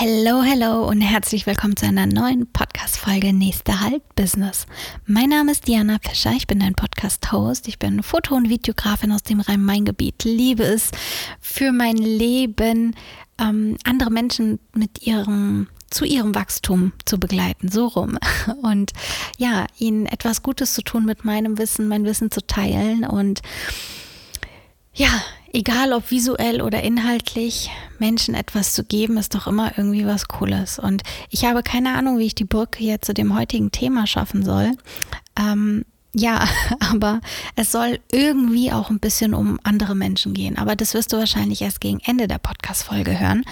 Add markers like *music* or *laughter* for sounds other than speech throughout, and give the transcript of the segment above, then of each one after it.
Hello, hello und herzlich willkommen zu einer neuen Podcast-Folge Nächster Halt Business. Mein Name ist Diana Fischer, ich bin dein Podcast-Host. Ich bin Foto- und Videografin aus dem Rhein-Main-Gebiet. Liebe es für mein Leben, ähm, andere Menschen mit ihrem zu ihrem Wachstum zu begleiten, so rum. *laughs* Und ja, ihnen etwas Gutes zu tun mit meinem Wissen, mein Wissen zu teilen und ja, egal ob visuell oder inhaltlich, Menschen etwas zu geben, ist doch immer irgendwie was Cooles. Und ich habe keine Ahnung, wie ich die Brücke hier zu dem heutigen Thema schaffen soll. Ähm, ja, *laughs* aber es soll irgendwie auch ein bisschen um andere Menschen gehen. Aber das wirst du wahrscheinlich erst gegen Ende der Podcast-Folge hören.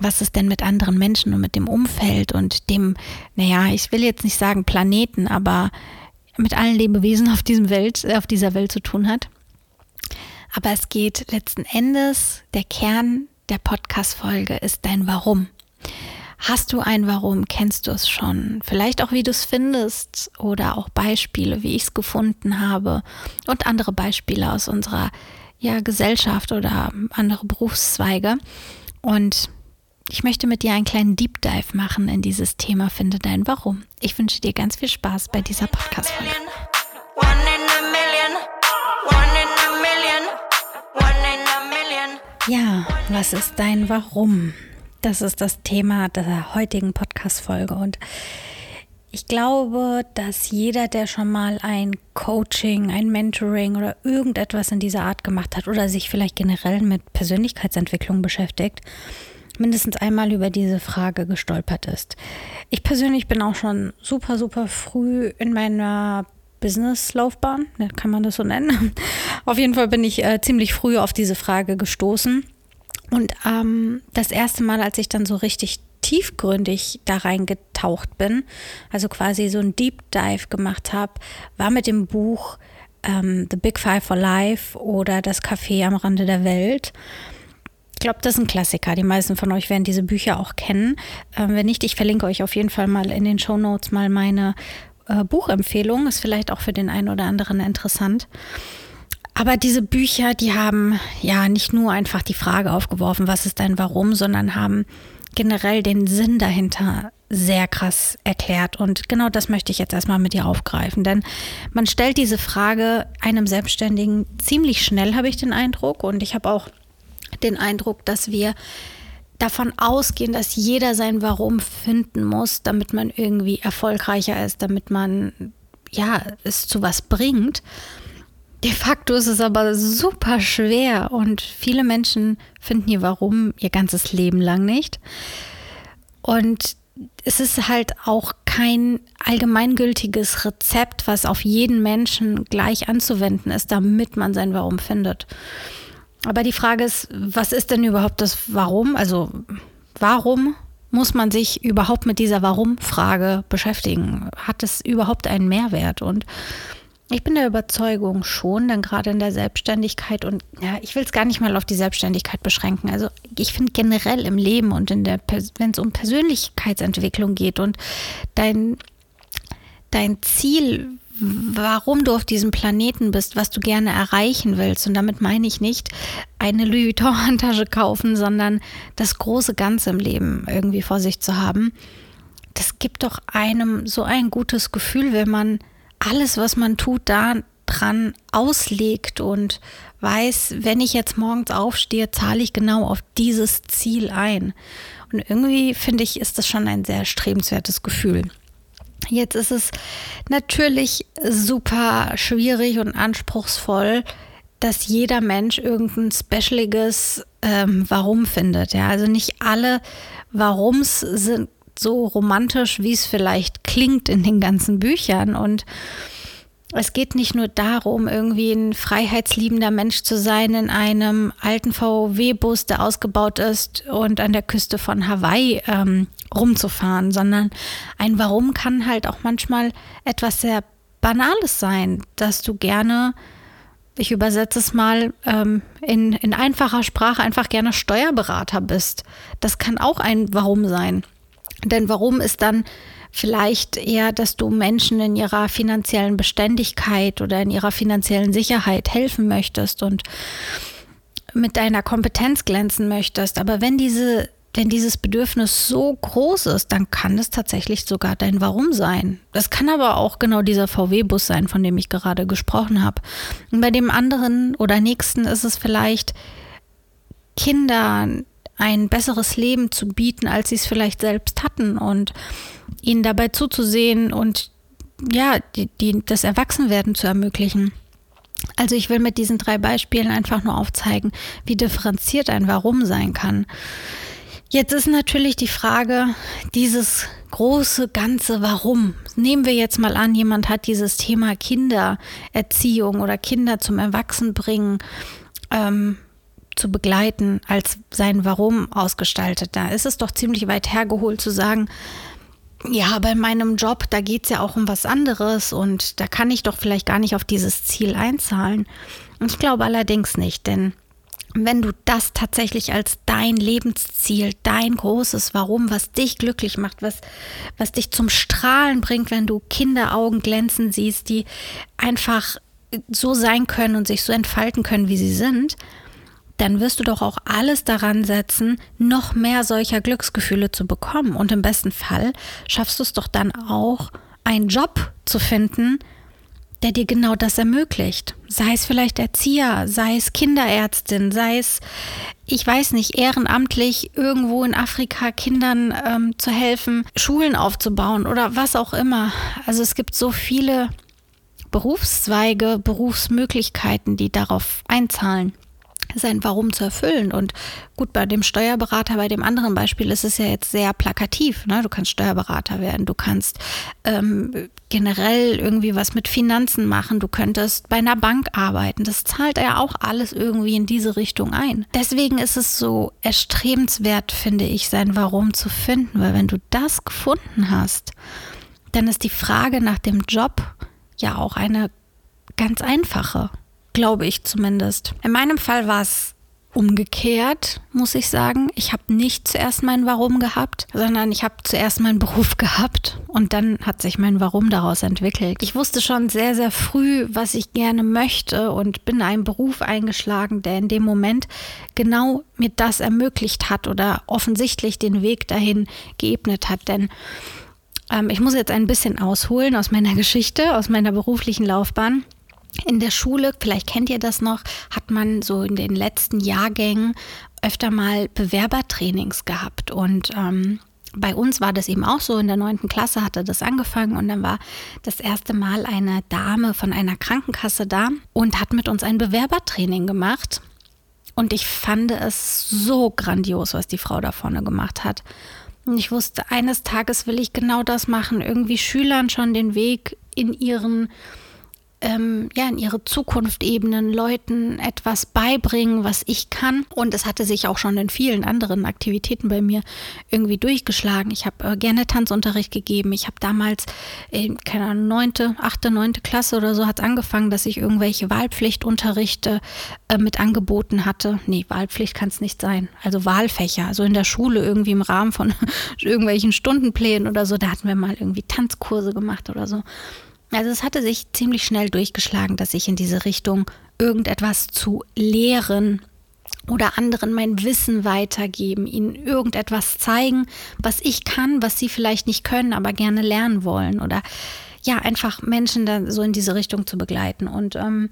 Was ist denn mit anderen Menschen und mit dem Umfeld und dem, naja, ich will jetzt nicht sagen Planeten, aber mit allen Lebewesen auf diesem Welt, auf dieser Welt zu tun hat. Aber es geht letzten Endes, der Kern der Podcast-Folge ist dein Warum. Hast du ein Warum? Kennst du es schon? Vielleicht auch, wie du es findest oder auch Beispiele, wie ich es gefunden habe und andere Beispiele aus unserer ja, Gesellschaft oder andere Berufszweige. Und ich möchte mit dir einen kleinen Deep Dive machen in dieses Thema Finde dein Warum. Ich wünsche dir ganz viel Spaß bei dieser Podcast-Folge. Ja, was ist dein Warum? Das ist das Thema der heutigen Podcast-Folge. Und ich glaube, dass jeder, der schon mal ein Coaching, ein Mentoring oder irgendetwas in dieser Art gemacht hat oder sich vielleicht generell mit Persönlichkeitsentwicklung beschäftigt, mindestens einmal über diese Frage gestolpert ist. Ich persönlich bin auch schon super, super früh in meiner Business-Laufbahn, ne, kann man das so nennen. *laughs* Auf jeden Fall bin ich äh, ziemlich früh auf diese Frage gestoßen. Und ähm, das erste Mal, als ich dann so richtig tiefgründig da reingetaucht bin, also quasi so ein Deep Dive gemacht habe, war mit dem Buch ähm, The Big Five for Life oder Das Café am Rande der Welt. Ich glaube, das ist ein Klassiker. Die meisten von euch werden diese Bücher auch kennen. Ähm, wenn nicht, ich verlinke euch auf jeden Fall mal in den Show Notes mal meine äh, Buchempfehlung. Ist vielleicht auch für den einen oder anderen interessant. Aber diese Bücher, die haben ja nicht nur einfach die Frage aufgeworfen, was ist dein Warum, sondern haben generell den Sinn dahinter sehr krass erklärt. Und genau das möchte ich jetzt erstmal mit dir aufgreifen. Denn man stellt diese Frage einem Selbstständigen ziemlich schnell, habe ich den Eindruck. Und ich habe auch den Eindruck, dass wir davon ausgehen, dass jeder sein Warum finden muss, damit man irgendwie erfolgreicher ist, damit man ja es zu was bringt. De facto ist es aber super schwer und viele Menschen finden ihr Warum ihr ganzes Leben lang nicht. Und es ist halt auch kein allgemeingültiges Rezept, was auf jeden Menschen gleich anzuwenden ist, damit man sein Warum findet. Aber die Frage ist, was ist denn überhaupt das Warum? Also warum muss man sich überhaupt mit dieser Warum-Frage beschäftigen? Hat es überhaupt einen Mehrwert? Und ich bin der Überzeugung schon, denn gerade in der Selbstständigkeit und ja, ich will es gar nicht mal auf die Selbstständigkeit beschränken. Also ich finde generell im Leben und in der, wenn es um Persönlichkeitsentwicklung geht und dein, dein Ziel, warum du auf diesem Planeten bist, was du gerne erreichen willst. Und damit meine ich nicht eine Louis Vuitton-Handtasche kaufen, sondern das große Ganze im Leben irgendwie vor sich zu haben. Das gibt doch einem so ein gutes Gefühl, wenn man alles, was man tut, daran auslegt und weiß, wenn ich jetzt morgens aufstehe, zahle ich genau auf dieses Ziel ein. Und irgendwie finde ich, ist das schon ein sehr strebenswertes Gefühl. Jetzt ist es natürlich super schwierig und anspruchsvoll, dass jeder Mensch irgendein specialiges ähm, Warum findet. Ja, also nicht alle Warums sind so romantisch, wie es vielleicht klingt in den ganzen Büchern. Und es geht nicht nur darum, irgendwie ein freiheitsliebender Mensch zu sein in einem alten VW-Bus, der ausgebaut ist und an der Küste von Hawaii ähm, rumzufahren, sondern ein Warum kann halt auch manchmal etwas sehr Banales sein, dass du gerne, ich übersetze es mal ähm, in, in einfacher Sprache, einfach gerne Steuerberater bist. Das kann auch ein Warum sein. Denn warum ist dann vielleicht eher, dass du Menschen in ihrer finanziellen Beständigkeit oder in ihrer finanziellen Sicherheit helfen möchtest und mit deiner Kompetenz glänzen möchtest. Aber wenn diese wenn dieses Bedürfnis so groß ist, dann kann es tatsächlich sogar dein Warum sein. Das kann aber auch genau dieser VW-Bus sein, von dem ich gerade gesprochen habe. Und bei dem anderen oder nächsten ist es vielleicht, Kindern ein besseres Leben zu bieten, als sie es vielleicht selbst hatten und ihnen dabei zuzusehen und ja, die, die, das Erwachsenwerden zu ermöglichen. Also ich will mit diesen drei Beispielen einfach nur aufzeigen, wie differenziert ein Warum sein kann. Jetzt ist natürlich die Frage, dieses große ganze Warum. Nehmen wir jetzt mal an, jemand hat dieses Thema Kindererziehung oder Kinder zum Erwachsenbringen ähm, zu begleiten als sein Warum ausgestaltet. Da ist es doch ziemlich weit hergeholt zu sagen, ja, bei meinem Job, da geht es ja auch um was anderes und da kann ich doch vielleicht gar nicht auf dieses Ziel einzahlen. Und ich glaube allerdings nicht, denn wenn du das tatsächlich als dein Lebensziel, dein großes Warum, was dich glücklich macht, was, was dich zum Strahlen bringt, wenn du Kinderaugen glänzen siehst, die einfach so sein können und sich so entfalten können, wie sie sind, dann wirst du doch auch alles daran setzen, noch mehr solcher Glücksgefühle zu bekommen. Und im besten Fall schaffst du es doch dann auch, einen Job zu finden, der dir genau das ermöglicht. Sei es vielleicht Erzieher, sei es Kinderärztin, sei es, ich weiß nicht, ehrenamtlich irgendwo in Afrika Kindern ähm, zu helfen, Schulen aufzubauen oder was auch immer. Also es gibt so viele Berufszweige, Berufsmöglichkeiten, die darauf einzahlen sein Warum zu erfüllen. Und gut, bei dem Steuerberater, bei dem anderen Beispiel ist es ja jetzt sehr plakativ. Ne? Du kannst Steuerberater werden, du kannst ähm, generell irgendwie was mit Finanzen machen, du könntest bei einer Bank arbeiten. Das zahlt ja auch alles irgendwie in diese Richtung ein. Deswegen ist es so erstrebenswert, finde ich, sein Warum zu finden, weil wenn du das gefunden hast, dann ist die Frage nach dem Job ja auch eine ganz einfache glaube ich zumindest. In meinem Fall war es umgekehrt, muss ich sagen. Ich habe nicht zuerst mein Warum gehabt, sondern ich habe zuerst meinen Beruf *laughs* gehabt und dann hat sich mein Warum daraus entwickelt. Ich wusste schon sehr, sehr früh, was ich gerne möchte und bin einen Beruf eingeschlagen, der in dem Moment genau mir das ermöglicht hat oder offensichtlich den Weg dahin geebnet hat. Denn ähm, ich muss jetzt ein bisschen ausholen aus meiner Geschichte, aus meiner beruflichen Laufbahn in der Schule, vielleicht kennt ihr das noch, hat man so in den letzten Jahrgängen öfter mal Bewerbertrainings gehabt. Und ähm, bei uns war das eben auch so. In der neunten Klasse hatte das angefangen und dann war das erste Mal eine Dame von einer Krankenkasse da und hat mit uns ein Bewerbertraining gemacht. Und ich fand es so grandios, was die Frau da vorne gemacht hat. Und ich wusste, eines Tages will ich genau das machen, irgendwie Schülern schon den Weg in ihren ähm, ja, in ihre Zukunft ebnen, Leuten etwas beibringen, was ich kann. Und es hatte sich auch schon in vielen anderen Aktivitäten bei mir irgendwie durchgeschlagen. Ich habe äh, gerne Tanzunterricht gegeben. Ich habe damals, äh, keine Ahnung, neunte, achte, neunte Klasse oder so hat es angefangen, dass ich irgendwelche Wahlpflichtunterrichte äh, mit angeboten hatte. Nee, Wahlpflicht kann es nicht sein. Also Wahlfächer, also in der Schule irgendwie im Rahmen von *laughs* irgendwelchen Stundenplänen oder so. Da hatten wir mal irgendwie Tanzkurse gemacht oder so. Also es hatte sich ziemlich schnell durchgeschlagen, dass ich in diese Richtung irgendetwas zu lehren oder anderen mein Wissen weitergeben, ihnen irgendetwas zeigen, was ich kann, was sie vielleicht nicht können, aber gerne lernen wollen oder ja, einfach Menschen da so in diese Richtung zu begleiten. Und ähm,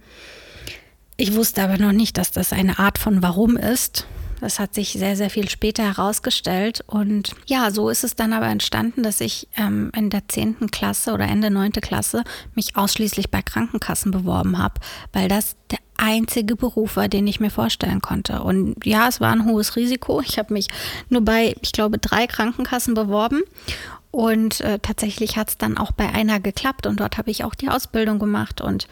ich wusste aber noch nicht, dass das eine Art von Warum ist. Das hat sich sehr, sehr viel später herausgestellt. Und ja, so ist es dann aber entstanden, dass ich ähm, in der 10. Klasse oder Ende 9. Klasse mich ausschließlich bei Krankenkassen beworben habe, weil das der einzige Beruf war, den ich mir vorstellen konnte. Und ja, es war ein hohes Risiko. Ich habe mich nur bei, ich glaube, drei Krankenkassen beworben. Und äh, tatsächlich hat es dann auch bei einer geklappt und dort habe ich auch die Ausbildung gemacht und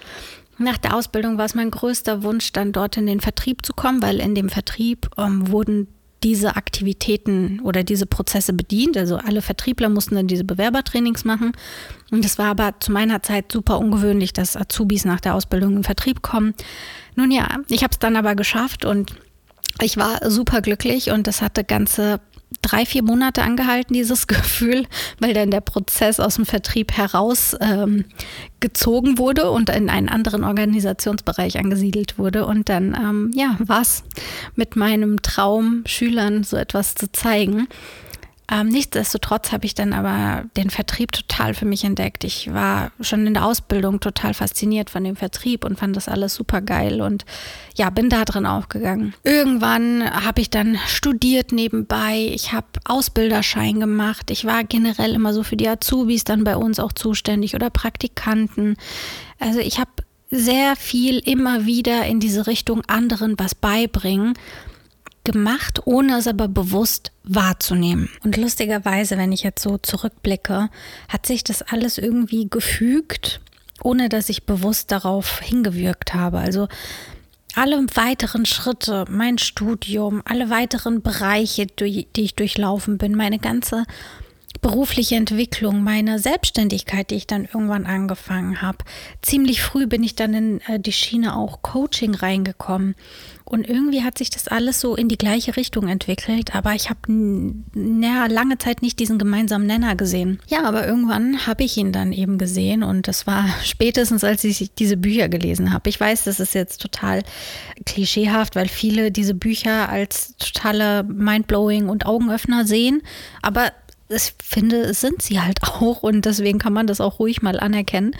nach der Ausbildung war es mein größter Wunsch, dann dort in den Vertrieb zu kommen, weil in dem Vertrieb ähm, wurden diese Aktivitäten oder diese Prozesse bedient. Also alle Vertriebler mussten dann diese Bewerbertrainings machen. Und es war aber zu meiner Zeit super ungewöhnlich, dass Azubis nach der Ausbildung in den Vertrieb kommen. Nun ja, ich habe es dann aber geschafft und ich war super glücklich und das hatte ganze drei, vier Monate angehalten, dieses *laughs* Gefühl, weil dann der Prozess aus dem Vertrieb heraus ähm, gezogen wurde und in einen anderen Organisationsbereich angesiedelt wurde. Und dann, ähm, ja, war es mit meinem Traum, Schülern so etwas zu zeigen. Ähm, nichtsdestotrotz habe ich dann aber den Vertrieb total für mich entdeckt. Ich war schon in der Ausbildung total fasziniert von dem Vertrieb und fand das alles super geil und ja, bin da drin aufgegangen. Irgendwann habe ich dann studiert nebenbei. Ich habe Ausbilderschein gemacht. Ich war generell immer so für die Azubis dann bei uns auch zuständig oder Praktikanten. Also ich habe sehr viel immer wieder in diese Richtung anderen was beibringen gemacht, ohne es aber bewusst wahrzunehmen. Und lustigerweise, wenn ich jetzt so zurückblicke, hat sich das alles irgendwie gefügt, ohne dass ich bewusst darauf hingewirkt habe. Also alle weiteren Schritte, mein Studium, alle weiteren Bereiche, die ich durchlaufen bin, meine ganze berufliche Entwicklung, meine Selbstständigkeit, die ich dann irgendwann angefangen habe. Ziemlich früh bin ich dann in äh, die Schiene auch Coaching reingekommen. Und irgendwie hat sich das alles so in die gleiche Richtung entwickelt, aber ich habe ja, lange Zeit nicht diesen gemeinsamen Nenner gesehen. Ja, aber irgendwann habe ich ihn dann eben gesehen und das war *laughs* spätestens, als ich diese Bücher gelesen habe. Ich weiß, das ist jetzt total klischeehaft, weil viele diese Bücher als totale Mindblowing und Augenöffner sehen, aber ich finde, es sind sie halt *laughs* auch und deswegen kann man das auch ruhig mal anerkennen.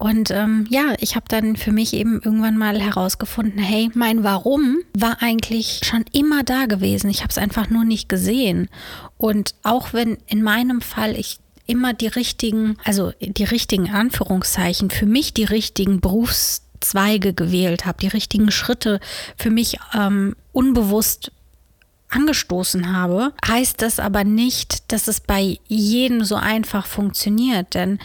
Und ähm, ja, ich habe dann für mich eben irgendwann mal herausgefunden, hey, mein Warum war eigentlich schon immer da gewesen. Ich habe es einfach nur nicht gesehen. Und auch wenn in meinem Fall ich immer die richtigen, also die richtigen Anführungszeichen, für mich die richtigen Berufszweige gewählt habe, die richtigen Schritte für mich ähm, unbewusst angestoßen habe, heißt das aber nicht, dass es bei jedem so einfach funktioniert. Denn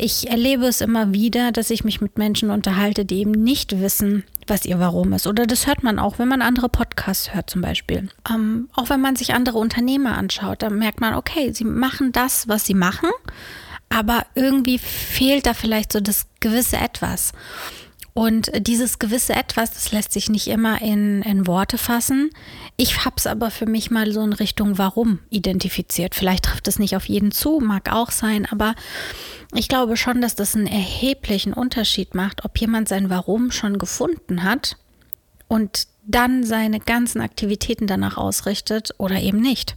ich erlebe es immer wieder, dass ich mich mit Menschen unterhalte, die eben nicht wissen, was ihr Warum ist. Oder das hört man auch, wenn man andere Podcasts hört zum Beispiel. Ähm, auch wenn man sich andere Unternehmer anschaut, dann merkt man, okay, sie machen das, was sie machen, aber irgendwie fehlt da vielleicht so das gewisse Etwas. Und dieses gewisse Etwas, das lässt sich nicht immer in, in Worte fassen. Ich habe es aber für mich mal so in Richtung Warum identifiziert. Vielleicht trifft es nicht auf jeden zu, mag auch sein, aber ich glaube schon, dass das einen erheblichen Unterschied macht, ob jemand sein Warum schon gefunden hat und dann seine ganzen Aktivitäten danach ausrichtet oder eben nicht.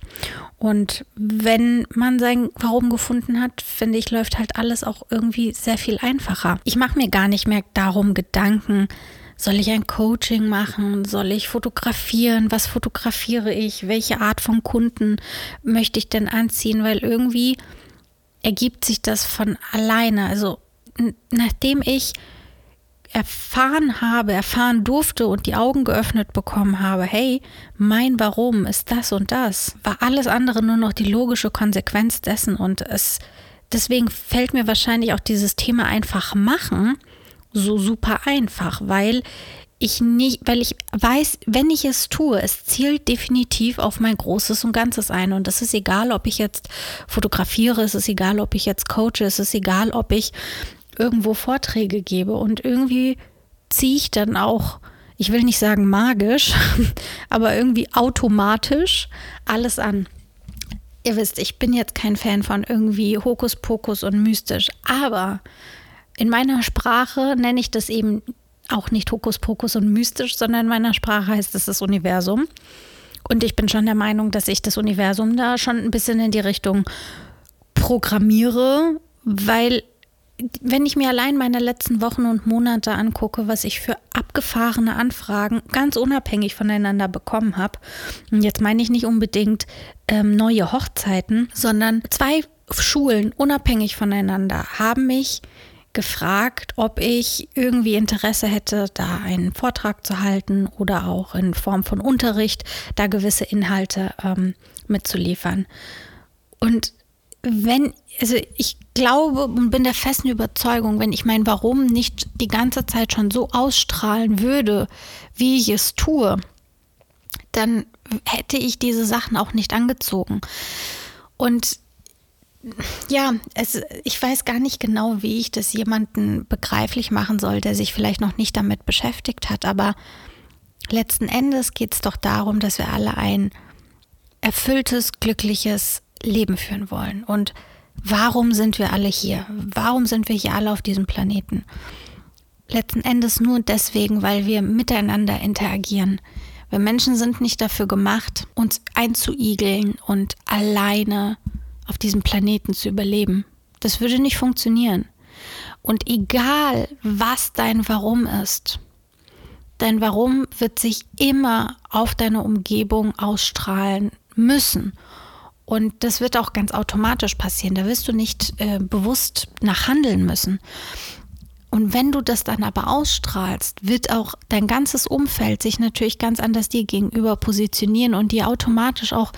Und wenn man sein Warum gefunden hat, finde ich, läuft halt alles auch irgendwie sehr viel einfacher. Ich mache mir gar nicht mehr darum Gedanken, soll ich ein Coaching machen? Soll ich fotografieren? Was fotografiere ich? Welche Art von Kunden möchte ich denn anziehen? Weil irgendwie ergibt sich das von alleine. Also nachdem ich erfahren habe, erfahren durfte und die Augen geöffnet bekommen habe, hey, mein Warum ist das und das, war alles andere nur noch die logische Konsequenz dessen und es deswegen fällt mir wahrscheinlich auch dieses Thema einfach machen so super einfach, weil ich nicht, weil ich weiß, wenn ich es tue, es zielt definitiv auf mein Großes und Ganzes ein. Und es ist egal, ob ich jetzt fotografiere, es ist egal, ob ich jetzt coache, es ist egal, ob ich irgendwo Vorträge gebe und irgendwie ziehe ich dann auch, ich will nicht sagen magisch, *laughs* aber irgendwie automatisch alles an. Ihr wisst, ich bin jetzt kein Fan von irgendwie Hokuspokus und mystisch, aber in meiner Sprache nenne ich das eben auch nicht Hokuspokus und mystisch, sondern in meiner Sprache heißt es das Universum. Und ich bin schon der Meinung, dass ich das Universum da schon ein bisschen in die Richtung programmiere, weil wenn ich mir allein meine letzten Wochen und Monate angucke, was ich für abgefahrene Anfragen ganz unabhängig voneinander bekommen habe, und jetzt meine ich nicht unbedingt ähm, neue Hochzeiten, sondern zwei Schulen unabhängig voneinander haben mich gefragt, ob ich irgendwie Interesse hätte, da einen Vortrag zu halten oder auch in Form von Unterricht da gewisse Inhalte ähm, mitzuliefern. Und wenn, also ich glaube und bin der festen Überzeugung, wenn ich mein Warum nicht die ganze Zeit schon so ausstrahlen würde, wie ich es tue, dann hätte ich diese Sachen auch nicht angezogen. Und ja, es, ich weiß gar nicht genau, wie ich das jemanden begreiflich machen soll, der sich vielleicht noch nicht damit beschäftigt hat, aber letzten Endes geht es doch darum, dass wir alle ein erfülltes, glückliches Leben führen wollen. Und warum sind wir alle hier? Warum sind wir hier alle auf diesem Planeten? Letzten Endes nur deswegen, weil wir miteinander interagieren. Wir Menschen sind nicht dafür gemacht, uns einzuigeln und alleine auf diesem Planeten zu überleben. Das würde nicht funktionieren. Und egal, was dein Warum ist, dein Warum wird sich immer auf deine Umgebung ausstrahlen müssen. Und das wird auch ganz automatisch passieren. Da wirst du nicht äh, bewusst nachhandeln müssen. Und wenn du das dann aber ausstrahlst, wird auch dein ganzes Umfeld sich natürlich ganz anders dir gegenüber positionieren und dir automatisch auch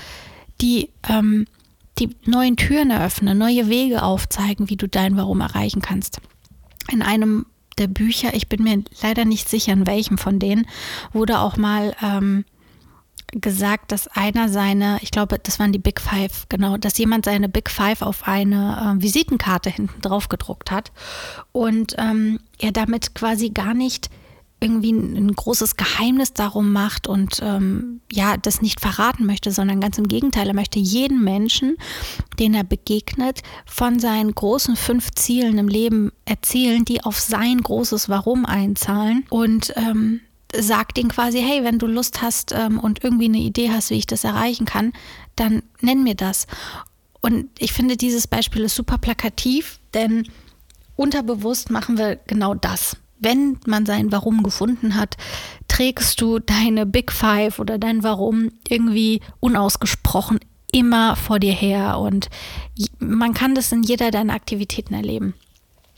die, ähm, die neuen Türen eröffnen, neue Wege aufzeigen, wie du dein Warum erreichen kannst. In einem der Bücher, ich bin mir leider nicht sicher, in welchem von denen, wurde auch mal ähm, gesagt, dass einer seine, ich glaube, das waren die Big Five, genau, dass jemand seine Big Five auf eine äh, Visitenkarte hinten drauf gedruckt hat und ähm, er damit quasi gar nicht irgendwie ein, ein großes Geheimnis darum macht und ähm, ja, das nicht verraten möchte, sondern ganz im Gegenteil, er möchte jeden Menschen, den er begegnet, von seinen großen fünf Zielen im Leben erzählen, die auf sein großes Warum einzahlen und ähm, sagt ihnen quasi, hey, wenn du Lust hast ähm, und irgendwie eine Idee hast, wie ich das erreichen kann, dann nenn mir das. Und ich finde, dieses Beispiel ist super plakativ, denn unterbewusst machen wir genau das. Wenn man sein Warum gefunden hat, trägst du deine Big Five oder dein Warum irgendwie unausgesprochen immer vor dir her und man kann das in jeder deiner Aktivitäten erleben.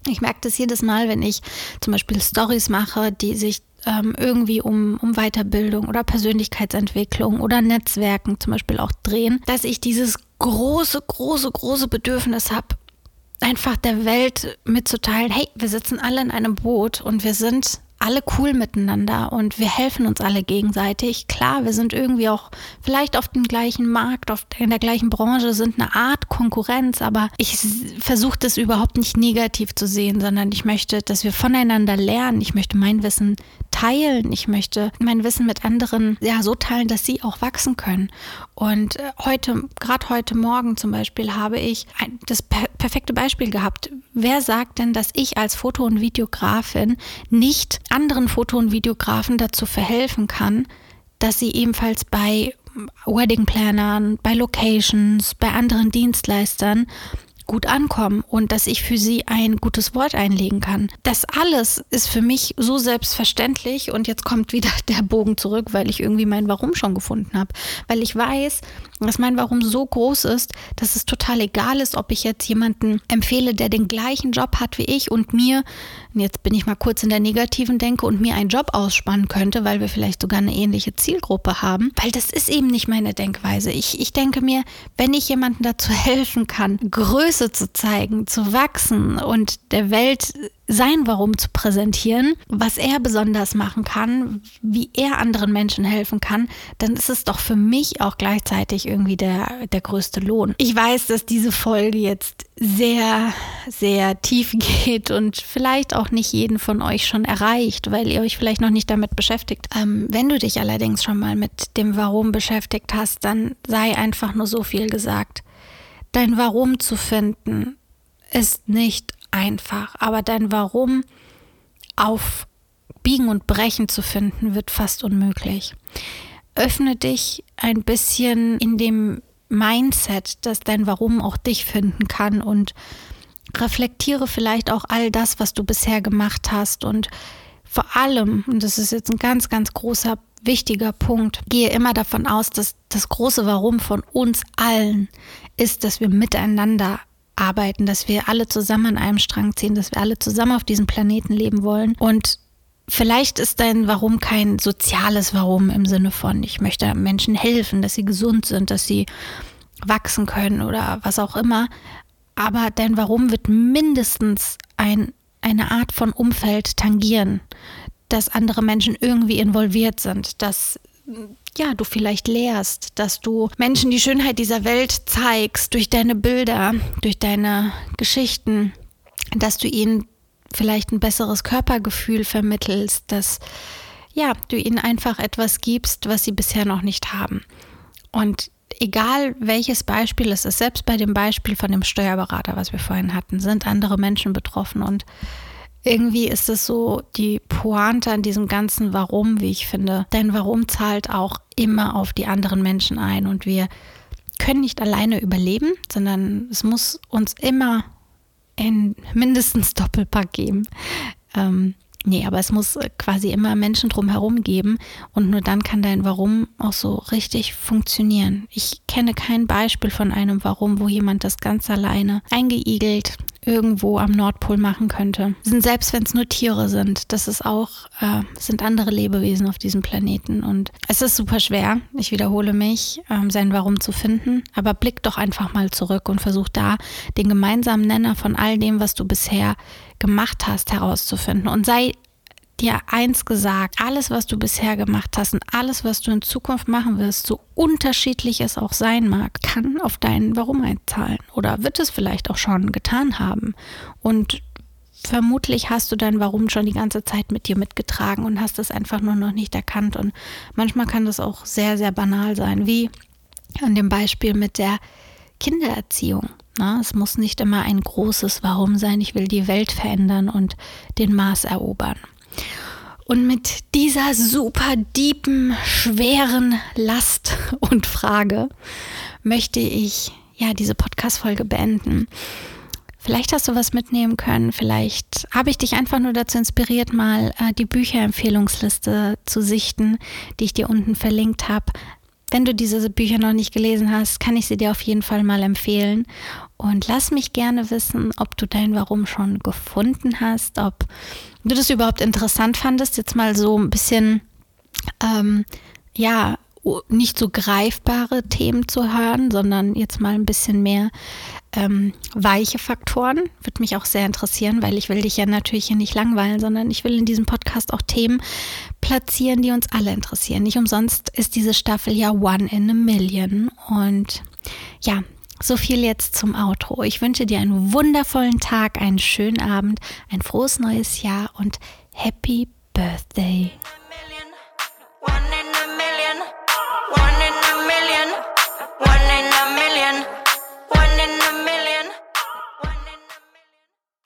Ich merke das jedes Mal, wenn ich zum Beispiel Stories mache, die sich ähm, irgendwie um, um Weiterbildung oder Persönlichkeitsentwicklung oder Netzwerken zum Beispiel auch drehen, dass ich dieses große, große, große Bedürfnis habe, einfach der Welt mitzuteilen, hey, wir sitzen alle in einem Boot und wir sind alle cool miteinander und wir helfen uns alle gegenseitig. Klar, wir sind irgendwie auch vielleicht auf dem gleichen Markt, auf, in der gleichen Branche, sind eine Art Konkurrenz, aber ich versuche das überhaupt nicht negativ zu sehen, sondern ich möchte, dass wir voneinander lernen. Ich möchte mein Wissen teilen. Ich möchte mein Wissen mit anderen ja so teilen, dass sie auch wachsen können. Und äh, heute, gerade heute Morgen zum Beispiel, habe ich ein, das per perfekte Beispiel gehabt. Wer sagt denn, dass ich als Foto- und Videografin nicht anderen Foto- und Videografen dazu verhelfen kann, dass sie ebenfalls bei Wedding Plannern, bei Locations, bei anderen Dienstleistern gut ankommen und dass ich für sie ein gutes Wort einlegen kann. Das alles ist für mich so selbstverständlich und jetzt kommt wieder *laughs* der Bogen zurück, weil ich irgendwie mein Warum schon gefunden habe. Weil ich weiß, dass mein Warum so groß ist, dass es total egal ist, ob ich jetzt jemanden empfehle, der den gleichen Job hat wie ich und mir, jetzt bin ich mal kurz in der negativen Denke und mir einen Job ausspannen könnte, weil wir vielleicht sogar eine ähnliche Zielgruppe haben, weil das ist eben nicht meine Denkweise. Ich, ich denke mir, wenn ich jemandem dazu helfen kann, Größe zu zeigen, zu wachsen und der Welt sein Warum zu präsentieren, was er besonders machen kann, wie er anderen Menschen helfen kann, dann ist es doch für mich auch gleichzeitig irgendwie der, der größte Lohn. Ich weiß, dass diese Folge jetzt sehr, sehr tief *laughs* geht und vielleicht auch nicht jeden von euch schon erreicht, weil ihr euch vielleicht noch nicht damit beschäftigt. Ähm, wenn du dich allerdings schon mal mit dem Warum beschäftigt hast, dann sei einfach nur so viel gesagt. Dein Warum zu finden ist nicht einfach, aber dein Warum auf Biegen und Brechen zu finden, wird fast unmöglich. Öffne dich ein bisschen in dem Mindset, dass dein Warum auch dich finden kann und reflektiere vielleicht auch all das, was du bisher gemacht hast und vor allem, und das ist jetzt ein ganz, ganz großer, wichtiger Punkt, gehe immer davon aus, dass das große Warum von uns allen ist, dass wir miteinander arbeiten, dass wir alle zusammen an einem Strang ziehen, dass wir alle zusammen auf diesem Planeten leben wollen. Und vielleicht ist dein Warum kein soziales Warum im Sinne von, ich möchte Menschen helfen, dass sie gesund sind, dass sie wachsen können oder was auch immer. Aber dein Warum wird mindestens ein, eine Art von Umfeld tangieren, dass andere Menschen irgendwie involviert sind, dass ja, du vielleicht lehrst, dass du Menschen die Schönheit dieser Welt zeigst durch deine Bilder, durch deine Geschichten, dass du ihnen vielleicht ein besseres Körpergefühl vermittelst, dass ja, du ihnen einfach etwas gibst, was sie bisher noch nicht haben. Und egal welches Beispiel es ist, selbst bei dem Beispiel von dem Steuerberater, was wir vorhin hatten, sind andere Menschen betroffen und irgendwie ist es so die Pointe an diesem ganzen Warum, wie ich finde. Denn Warum zahlt auch immer auf die anderen Menschen ein und wir können nicht alleine überleben, sondern es muss uns immer ein mindestens Doppelpack geben. Ähm, Nee, aber es muss quasi immer Menschen drumherum geben und nur dann kann dein Warum auch so richtig funktionieren. Ich kenne kein Beispiel von einem Warum, wo jemand das ganz alleine eingeigelt irgendwo am Nordpol machen könnte. Sind selbst wenn es nur Tiere sind, das ist auch äh, sind andere Lebewesen auf diesem Planeten und es ist super schwer. Ich wiederhole mich, ähm, sein Warum zu finden, aber blick doch einfach mal zurück und versuch da den gemeinsamen Nenner von all dem, was du bisher gemacht hast, herauszufinden und sei dir eins gesagt, alles, was du bisher gemacht hast und alles, was du in Zukunft machen wirst, so unterschiedlich es auch sein mag, kann auf deinen Warum einzahlen oder wird es vielleicht auch schon getan haben. Und vermutlich hast du dein Warum schon die ganze Zeit mit dir mitgetragen und hast es einfach nur noch nicht erkannt. Und manchmal kann das auch sehr, sehr banal sein, wie an dem Beispiel mit der Kindererziehung. Na, es muss nicht immer ein großes Warum sein, ich will die Welt verändern und den Mars erobern. Und mit dieser super diepen, schweren Last *laughs* und Frage möchte ich ja diese Podcast-Folge beenden. Vielleicht hast du was mitnehmen können. Vielleicht habe ich dich einfach nur dazu inspiriert, mal äh, die Bücherempfehlungsliste zu sichten, die ich dir unten verlinkt habe. Wenn du diese Bücher noch nicht gelesen hast, kann ich sie dir auf jeden Fall mal empfehlen. Und lass mich gerne wissen, ob du dein Warum schon gefunden hast, ob du das überhaupt interessant fandest, jetzt mal so ein bisschen, ähm, ja, nicht so greifbare Themen zu hören, sondern jetzt mal ein bisschen mehr ähm, weiche Faktoren. Würde mich auch sehr interessieren, weil ich will dich ja natürlich hier nicht langweilen, sondern ich will in diesem Podcast auch Themen platzieren, die uns alle interessieren. Nicht umsonst ist diese Staffel ja One in a Million. Und ja, so viel jetzt zum Outro. Ich wünsche dir einen wundervollen Tag, einen schönen Abend, ein frohes neues Jahr und Happy Birthday.